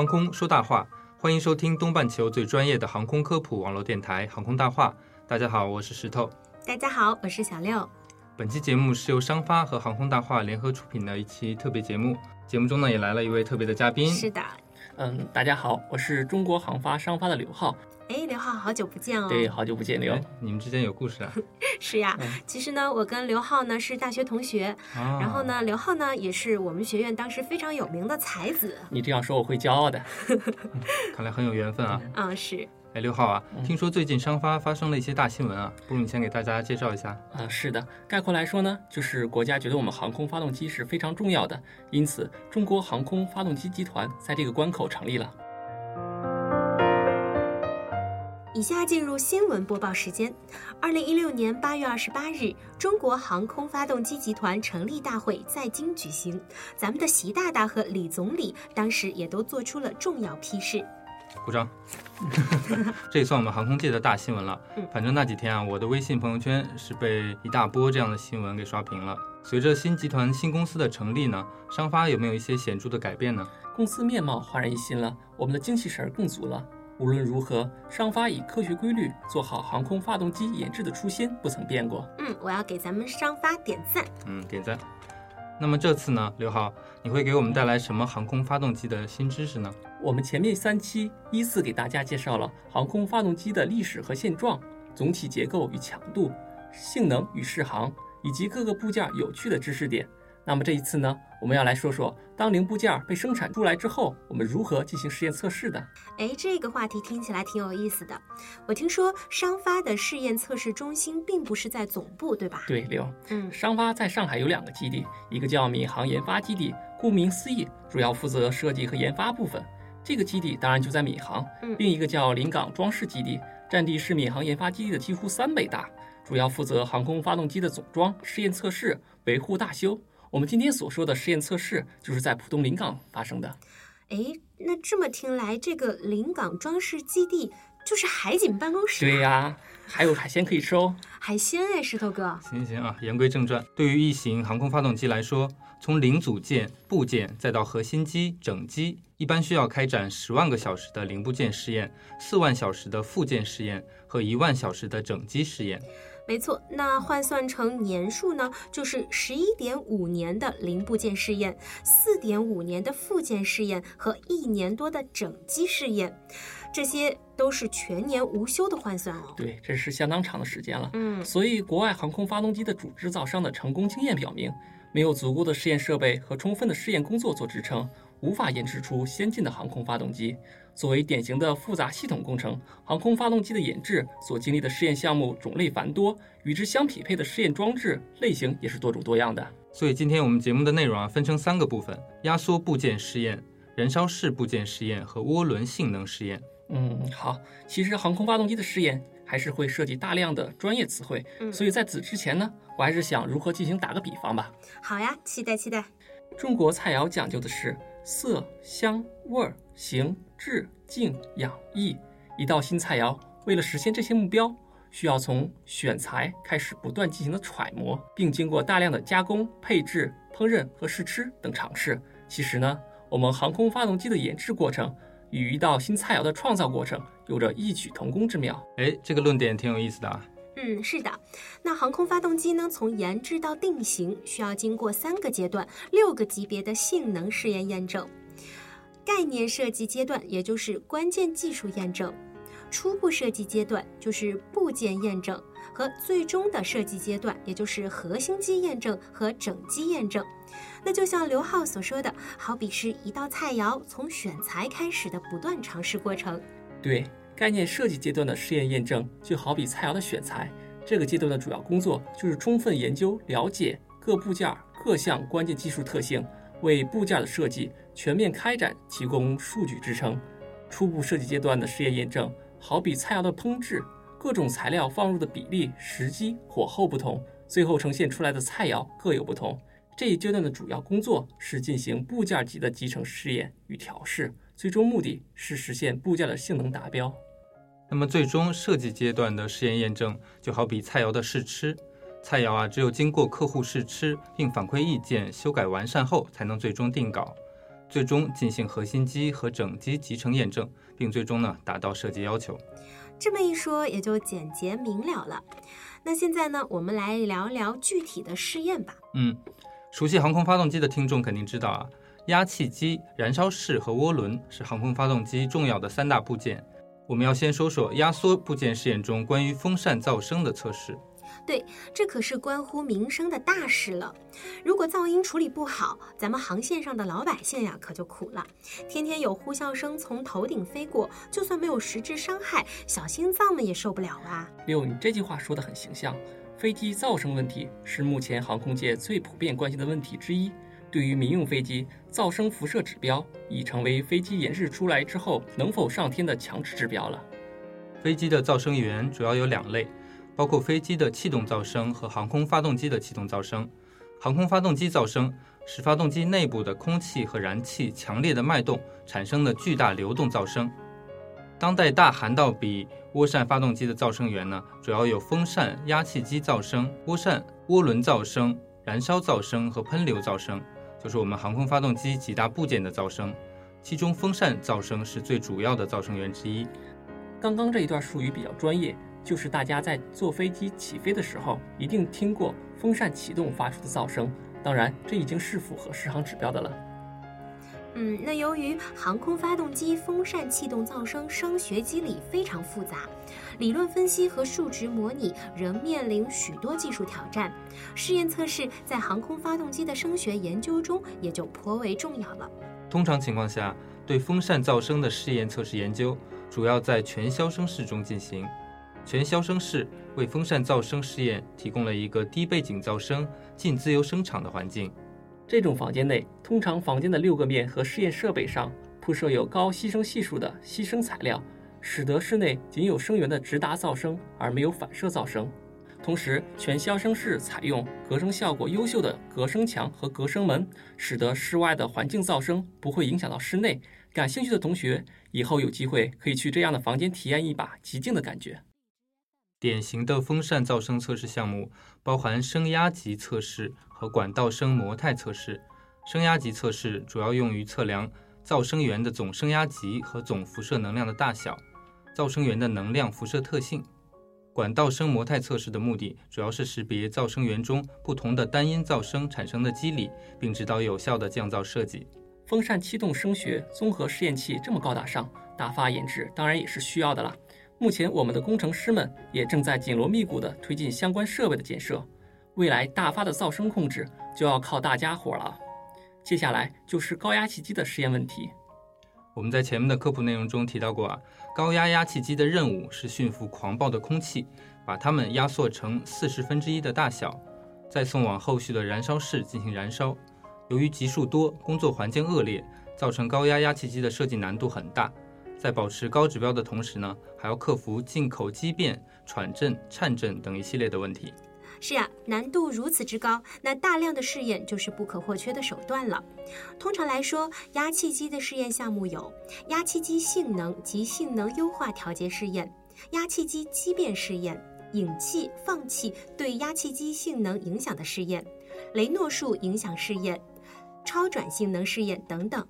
航空说大话，欢迎收听东半球最专业的航空科普网络电台《航空大话》。大家好，我是石头。大家好，我是小六。本期节目是由商发和航空大话联合出品的一期特别节目。节目中呢，也来了一位特别的嘉宾。是的，嗯，大家好，我是中国航发商发的刘浩。哎，刘浩，好久不见哦。对，好久不见，刘哎。你们之间有故事啊？是呀。嗯其实呢，我跟刘浩呢是大学同学，啊然后？呢，刘浩呢也是我们学院当时非常有名的才子。你这样说我会骄傲的。看来很有缘分啊。嗯，是。哎，刘浩啊，嗯听说最近商发发生了一些大新闻啊，不如你先给大家介绍一下。啊、是的，概括来说呢，就是国家觉得我们航空发动机是非常重要的，因此中国航空发动机集团在这个关口成立了。以下进入新闻播报时间。二零一六年八月二十八日，中国航空发动机集团成立大会在京举行，咱们的习大大和李总理当时也都做出了重要批示。鼓掌。这也算我们航空界的大新闻了嗯。反正那几天啊，我的微信朋友圈是被一大波这样的新闻给刷屏了。随着新集团新公司的成立呢，商发有没有一些显著的改变呢？公司面貌焕然一新了，我们的精气神儿更足了。无论如何，商发以科学规律做好航空发动机研制的初心不曾变过。嗯，我要给咱们商发点赞。嗯，点赞。那么这次呢，刘浩，你会给我们带来什么航空发动机的新知识呢？我们前面三期依次给大家介绍了航空发动机的历史和现状、总体结构与强度、性能与适航，以及各个部件有趣的知识点。那么这一次呢，我们要来说说，当零部件被生产出来之后，我们如何进行实验测试的。哎，这个话题听起来挺有意思的。我听说商发的试验测试中心并不是在总部，对吧？。对，刘，嗯商发在上海有两个基地，一个叫闵行研发基地，顾名思义，主要负责设计和研发部分。这个基地当然就在闵行。嗯另一个叫临港装饰基地，占地是闵行研发基地的几乎三倍大，主要负责航空发动机的总装、试验测试、维护大修。我们今天所说的实验测试，就是在浦东临港发生的。哎，那这么听来，这个临港装饰基地就是海景办公室、啊。对呀、还有海鲜可以吃哦。海鲜哎，石头哥。行行啊，言归正传。对于一型航空发动机来说，从零组件、部件再到核心机、整机，一般需要开展十万个小时的零部件试验、四万小时的附件试验和一万小时的整机试验。没错，那换算成年数呢，就是十一点五年的零部件试验，四点五年的附件试验和一年多的整机试验，这些都是全年无休的换算哦。对，这是相当长的时间了。嗯，所以，国外航空发动机的主制造商的成功经验表明，没有足够的试验设备和充分的试验工作做支撑，无法研制出先进的航空发动机。作为典型的复杂系统工程，航空发动机的研制所经历的试验项目种类繁多，与之相匹配的试验装置类型也是多种多样的。所以今天我们节目的内容啊，分成三个部分：压缩部件试验、燃烧室部件试验和涡轮性能试验。嗯，好，其实航空发动机的试验还是会涉及大量的专业词汇，嗯所以在此之前呢，我还是想如何进行打个比方吧。好呀，期待期待。中国菜肴讲究的是色香味儿形质静养逸。一道新菜肴，为了实现这些目标，需要从选材开始不断进行的揣摩，并经过大量的加工、配置、烹饪和试吃等尝试。其实呢，我们航空发动机的研制过程与一道新菜肴的创造过程有着异曲同工之妙。哎，这个论点挺有意思的啊。嗯，是的。那航空发动机呢，从研制到定型，需要经过三个阶段、六个级别的性能试验验证。概念设计阶段，也就是关键技术验证；初步设计阶段，就是部件验证；和最终的设计阶段，也就是核心机验证和整机验证。那就像刘浩所说的，好比是一道菜肴从选材开始的不断尝试过程。对，概念设计阶段的试验验证，就好比菜肴的选材，这个阶段的主要工作就是充分研究、了解各部件各项关键技术特性，为部件的设计全面开展提供数据支撑。初步设计阶段的试验验证，好比菜肴的烹制，各种材料放入的比例、时机、火候不同，最后呈现出来的菜肴各有不同。这一阶段的主要工作是进行部件级的集成试验与调试，最终目的是实现部件的性能达标。那么，最终设计阶段的试验验证，就好比菜肴的试吃，菜肴啊，只有经过客户试吃并反馈意见、修改完善后，才能最终定稿。最终进行核心机和整机集成验证，并最终呢达到设计要求。这么一说，也就简洁明了了。那现在呢，我们来聊聊具体的试验吧。嗯，熟悉航空发动机的听众肯定知道啊，压气机、燃烧室和涡轮是航空发动机重要的三大部件。我们要先说说压缩部件试验中关于风扇噪声的测试。对，这可是关乎民生的大事了。如果噪音处理不好，咱们航线上的老百姓呀可就苦了。天天有呼啸声从头顶飞过，就算没有实质伤害，小心脏们也受不了啊。六，你这句话说的很形象。飞机噪声问题是目前航空界最普遍关心的问题之一。对于民用飞机，噪声辐射指标已成为飞机研制出来之后能否上天的强制指标了。飞机的噪声源主要有两类。包括飞机的气动噪声和航空发动机的气动噪声。航空发动机噪声是发动机内部的空气和燃气强烈的脉动产生的巨大流动噪声。当代大涵道比涡扇发动机的噪声源呢，主要有风扇、压气机噪声、涡扇、涡轮噪声、燃烧噪声和喷流噪声，就是我们航空发动机几大部件的噪声。其中风扇噪声是最主要的噪声源之一。刚刚这一段术语比较专业。就是大家在坐飞机起飞的时候，一定听过风扇启动发出的噪声。当然，这已经是符合适航指标的了。嗯，那由于航空发动机风扇气动噪声声学机理非常复杂，理论分析和数值模拟仍面临许多技术挑战。试验测试在航空发动机的声学研究中也就颇为重要了。通常情况下，对风扇噪声的试验测试研究主要在全消声室中进行。全消声室为风扇噪声试验提供了一个低背景噪声、近自由声场的环境。这种房间内，通常房间的六个面和试验设备上铺设有高吸声系数的吸声材料，使得室内仅有声源的直达噪声，而没有反射噪声。同时，全消声室采用隔声效果优秀的隔声墙和隔声门，使得室外的环境噪声不会影响到室内。感兴趣的同学，以后有机会可以去这样的房间体验一把极静的感觉。典型的风扇噪声测试项目包含声压级测试和管道声模态测试。声压级测试主要用于测量噪声源的总声压级和总辐射能量的大小，噪声源的能量辐射特性。管道声模态测试的目的主要是识别噪声源中不同的单音噪声产生的机理，并指导有效的降噪设计。风扇气动声学综合试验器这么高大上，大发研制当然也是需要的啦。目前，我们的工程师们也正在紧锣密鼓地推进相关设备的建设。未来大发的噪声控制就要靠大家伙了。接下来就是高压气机的实验问题。我们在前面的科普内容中提到过啊，高压压气机的任务是驯服狂暴的空气，把它们压缩成四十分之一的大小，再送往后续的燃烧室进行燃烧。由于级数多，工作环境恶劣，造成高压压气机的设计难度很大。在保持高指标的同时呢，还要克服进口畸变、喘振、颤振等一系列的问题。是呀，难度如此之高，那大量的试验就是不可或缺的手段了。通常来说，压气机的试验项目有压气机性能及性能优化调节试验、压气机畸变试验、引气放气对压气机性能影响的试验、雷诺数影响试验、超转性能试验等等。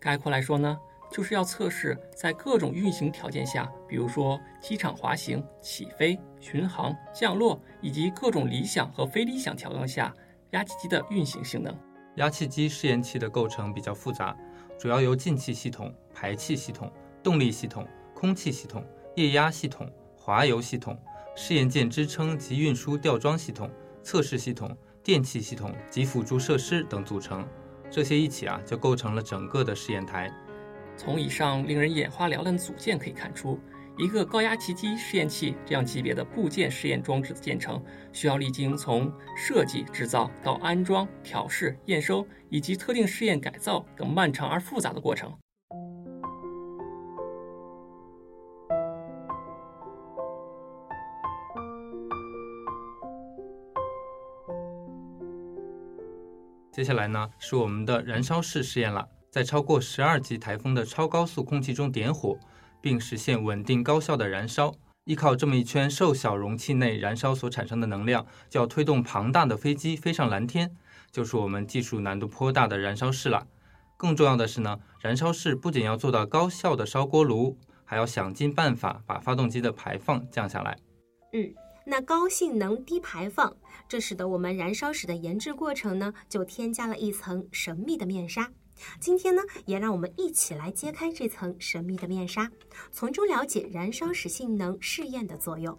概括来说呢？就是要测试在各种运行条件下，比如说机场滑行、起飞、巡航、降落，以及各种理想和非理想条件下，压气机的运行性能。压气机试验器的构成比较复杂，主要由进气系统、排气系统、动力系统、空气系统、液压系统、滑油系统、试验件支撑及运输吊装系统、测试系统、电气系统及辅助设施等组成。这些一起啊，就构成了整个的试验台。从以上令人眼花缭乱的组件可以看出，一个高压气机试验器这样级别的部件试验装置的建成，需要历经从设计、制造到安装、调试、验收以及特定试验改造等漫长而复杂的过程。接下来呢，是我们的燃烧室试验了，在超过十二级台风的超高速空气中点火。并实现稳定高效的燃烧。依靠这么一圈瘦小容器内燃烧所产生的能量，就要推动庞大的飞机飞上蓝天，就是我们技术难度颇大的燃烧室了。更重要的是呢，燃烧室不仅要做到高效的烧锅炉，还要想尽办法把发动机的排放降下来。嗯，那高性能低排放，这使得我们燃烧室的研制过程呢，就添加了一层神秘的面纱。今天呢，也让我们一起来揭开这层神秘的面纱，从中了解燃烧室性能试验的作用。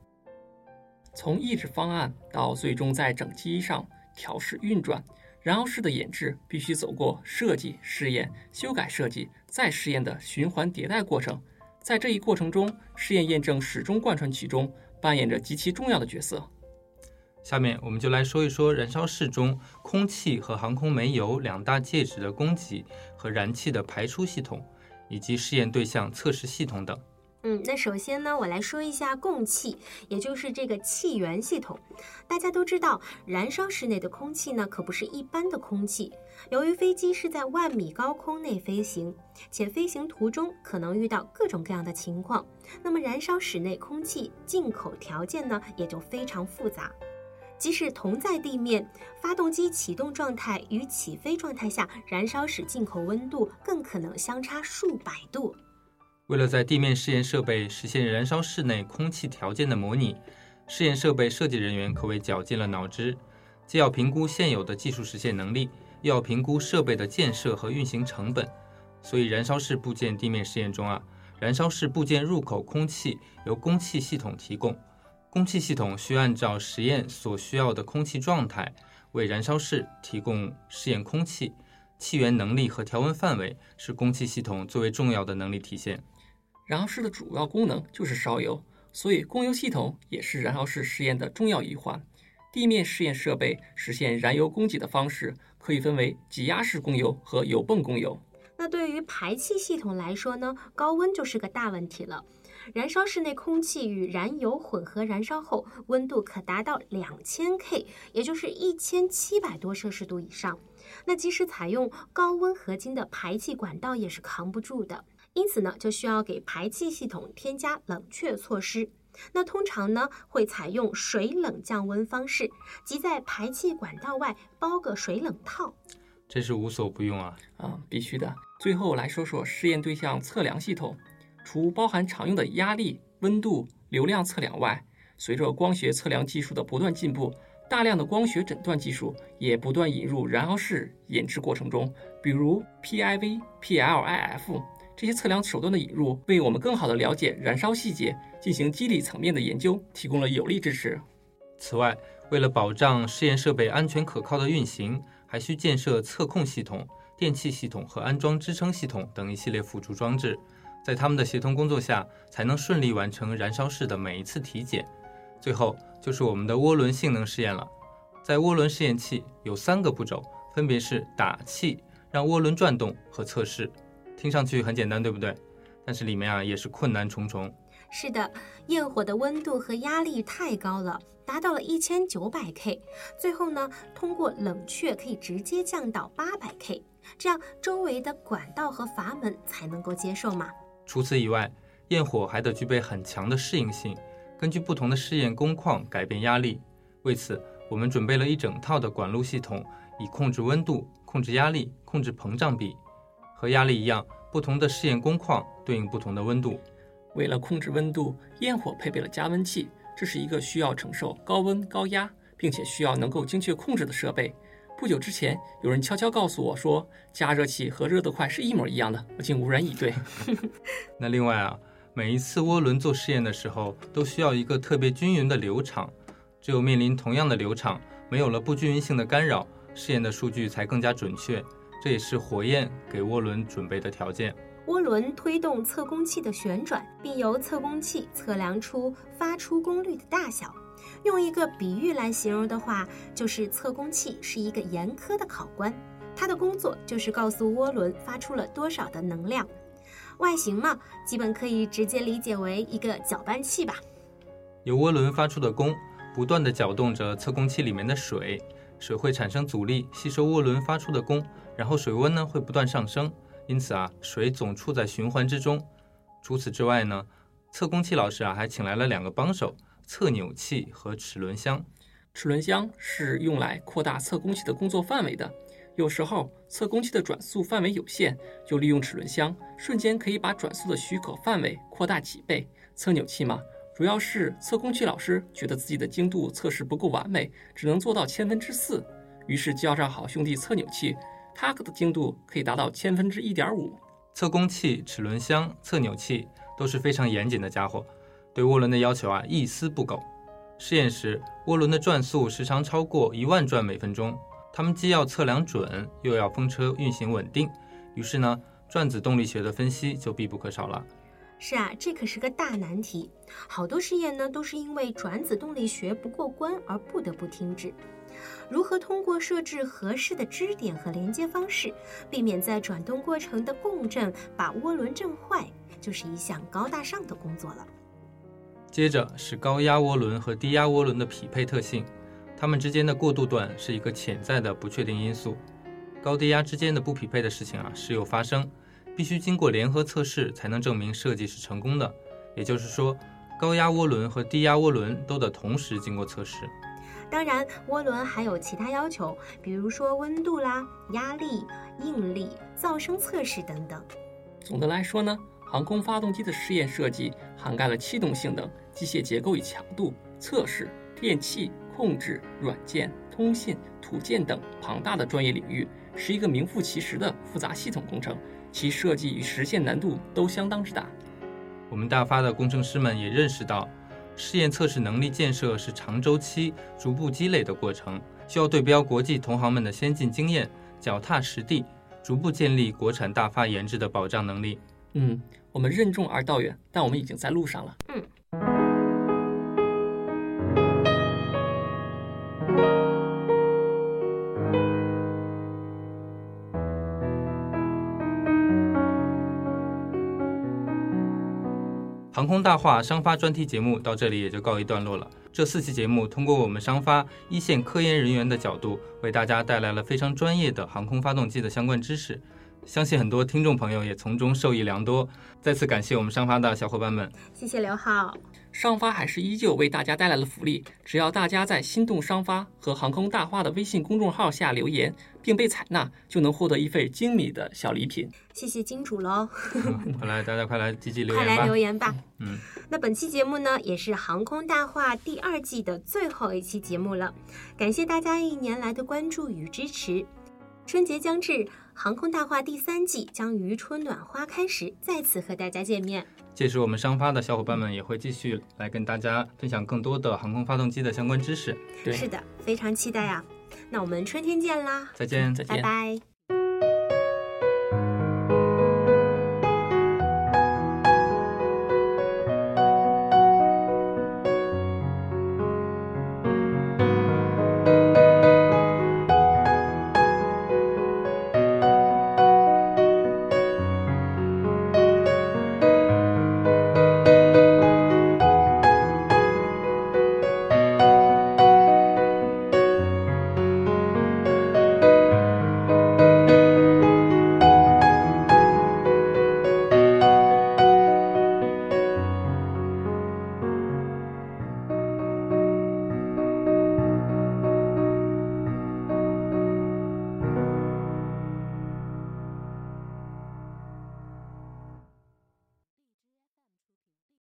从抑制方案到最终在整机上调试运转，燃烧室的研制必须走过设计、试验、修改设计、再试验的循环迭代过程。在这一过程中，试验验证始终贯穿其中，扮演着极其重要的角色。下面我们就来说一说燃烧室中空气和航空煤油两大介质的供给和燃气的排出系统，以及试验对象测试系统等。嗯，那首先呢，我来说一下供气，也就是这个气源系统。大家都知道，燃烧室内的空气呢，可不是一般的空气。由于飞机是在万米高空内飞行，且飞行途中可能遇到各种各样的情况，那么燃烧室内空气进口条件呢，也就非常复杂。即使同在地面，发动机启动状态与起飞状态下，燃烧室进口温度更可能相差数百度。为了在地面试验设备实现燃烧室内空气条件的模拟，试验设备设计人员可谓绞尽了脑汁，既要评估现有的技术实现能力，又要评估设备的建设和运行成本。所以，燃烧室部件地面试验中啊，燃烧室部件入口空气由供气系统提供。供气系统需按照实验所需要的空气状态，为燃烧室提供试验空气。气源能力和调温范围是供气系统最为重要的能力体现。燃烧室的主要功能就是烧油，所以供油系统也是燃烧室试验的重要一环。地面试验设备实现燃油供给的方式可以分为挤压式供油和油泵供油。那对于排气系统来说呢，高温就是个大问题了。燃烧室内空气与燃油混合燃烧后，温度可达到两千 K，也就是一千七百多摄氏度以上。那即使采用高温合金的排气管道也是扛不住的，因此呢，就需要给排气系统添加冷却措施。那通常呢，会采用水冷降温方式，即在排气管道外包个水冷套。真是无所不用啊！啊，必须的。最后来说说试验对象测量系统。除包含常用的压力、温度、流量测量外，随着光学测量技术的不断进步，大量的光学诊断技术也不断引入燃烧室研制过程中。比如 PIV、PLIF 这些测量手段的引入，为我们更好地了解燃烧细节、进行机理层面的研究提供了有力支持。此外，为了保障试验设备安全可靠的运行，还需建设测控系统、电气系统和安装支撑系统等一系列辅助装置。在他们的协同工作下，才能顺利完成燃烧室的每一次体检。最后就是我们的涡轮性能试验了。在涡轮试验器有三个步骤，分别是打气、让涡轮转动和测试。听上去很简单，对不对？但是里面啊也是困难重重。是的，焰火的温度和压力太高了，达到了一千九百 K。最后呢，通过冷却可以直接降到八百 K，这样周围的管道和阀门才能够接受嘛。除此以外，焰火还得具备很强的适应性，根据不同的试验工况改变压力。为此，我们准备了一整套的管路系统，以控制温度、控制压力、控制膨胀比。和压力一样，不同的试验工况对应不同的温度。为了控制温度，焰火配备了加温器，这是一个需要承受高温高压，并且需要能够精确控制的设备。不久之前，有人悄悄告诉我说，加热器和热得快是一模一样的，我竟无言以对。那另外啊，每一次涡轮做试验的时候，都需要一个特别均匀的流场，只有面临同样的流场，没有了不均匀性的干扰，试验的数据才更加准确。这也是火焰给涡轮准备的条件。涡轮推动测功器的旋转，并由测功器测量出发出功率的大小。用一个比喻来形容的话，就是测功器是一个严苛的考官，它的工作就是告诉涡轮发出了多少的能量。外形嘛，基本可以直接理解为一个搅拌器吧。由涡轮发出的功不断地搅动着测功器里面的水，水会产生阻力，吸收涡轮发出的功，然后水温呢会不断上升，因此啊，水总处在循环之中。除此之外呢，测功器老师啊还请来了两个帮手。测扭器和齿轮箱，齿轮箱是用来扩大测功器的工作范围的。有时候测功器的转速范围有限，就利用齿轮箱，瞬间可以把转速的许可范围扩大几倍。测扭器嘛，主要是测功器老师觉得自己的精度测试不够完美，只能做到千分之四，于是叫上好兄弟测扭器，它的精度可以达到千分之一点五。测功器、齿轮箱、测扭器都是非常严谨的家伙。对涡轮的要求啊，一丝不苟。试验时，涡轮的转速时常超过一万转每分钟。他们既要测量准，又要风车运行稳定，于是呢，转子动力学的分析就必不可少了。是啊，这可是个大难题。好多试验呢，都是因为转子动力学不过关而不得不停止。如何通过设置合适的支点和连接方式，避免在转动过程的共振把涡轮震坏，就是一项高大上的工作了。接着是高压涡轮和低压涡轮的匹配特性，它们之间的过渡段是一个潜在的不确定因素。高低压之间的不匹配的事情啊时有发生，必须经过联合测试才能证明设计是成功的。也就是说，高压涡轮和低压涡轮都得同时经过测试。当然，涡轮还有其他要求，比如说温度啦、压力、应力、噪声测试等等。总的来说呢？航空发动机的试验设计涵盖了气动性能、机械结构与强度测试、电气控制、软件、通信、土建等庞大的专业领域，是一个名副其实的复杂系统工程，其设计与实现难度都相当之大。我们大发的工程师们也认识到，试验测试能力建设是长周期、逐步积累的过程，需要对标国际同行们的先进经验，脚踏实地，逐步建立国产大发研制的保障能力。嗯。我们任重而道远，但我们已经在路上了。嗯。航空大话商发专题节目到这里也就告一段落了。这四期节目通过我们商发一线科研人员的角度，为大家带来了非常专业的航空发动机的相关知识。相信很多听众朋友也从中受益良多。再次感谢我们商发的小伙伴们，谢谢刘浩。商发还是依旧为大家带来了福利，只要大家在“心动商发”和“航空大话”的微信公众号下留言并被采纳，就能获得一份精美的小礼品。谢谢金主喽！快来，大家快来积极留言吧！快来留言吧！嗯，那本期节目呢，也是《航空大话》第二季的最后一期节目了。感谢大家一年来的关注与支持。春节将至。航空大话第三季将于春暖花开时再次和大家见面。届时，我们商发的小伙伴们也会继续来跟大家分享更多的航空发动机的相关知识。对，是的，非常期待啊！那我们春天见啦！再见，再见，拜拜。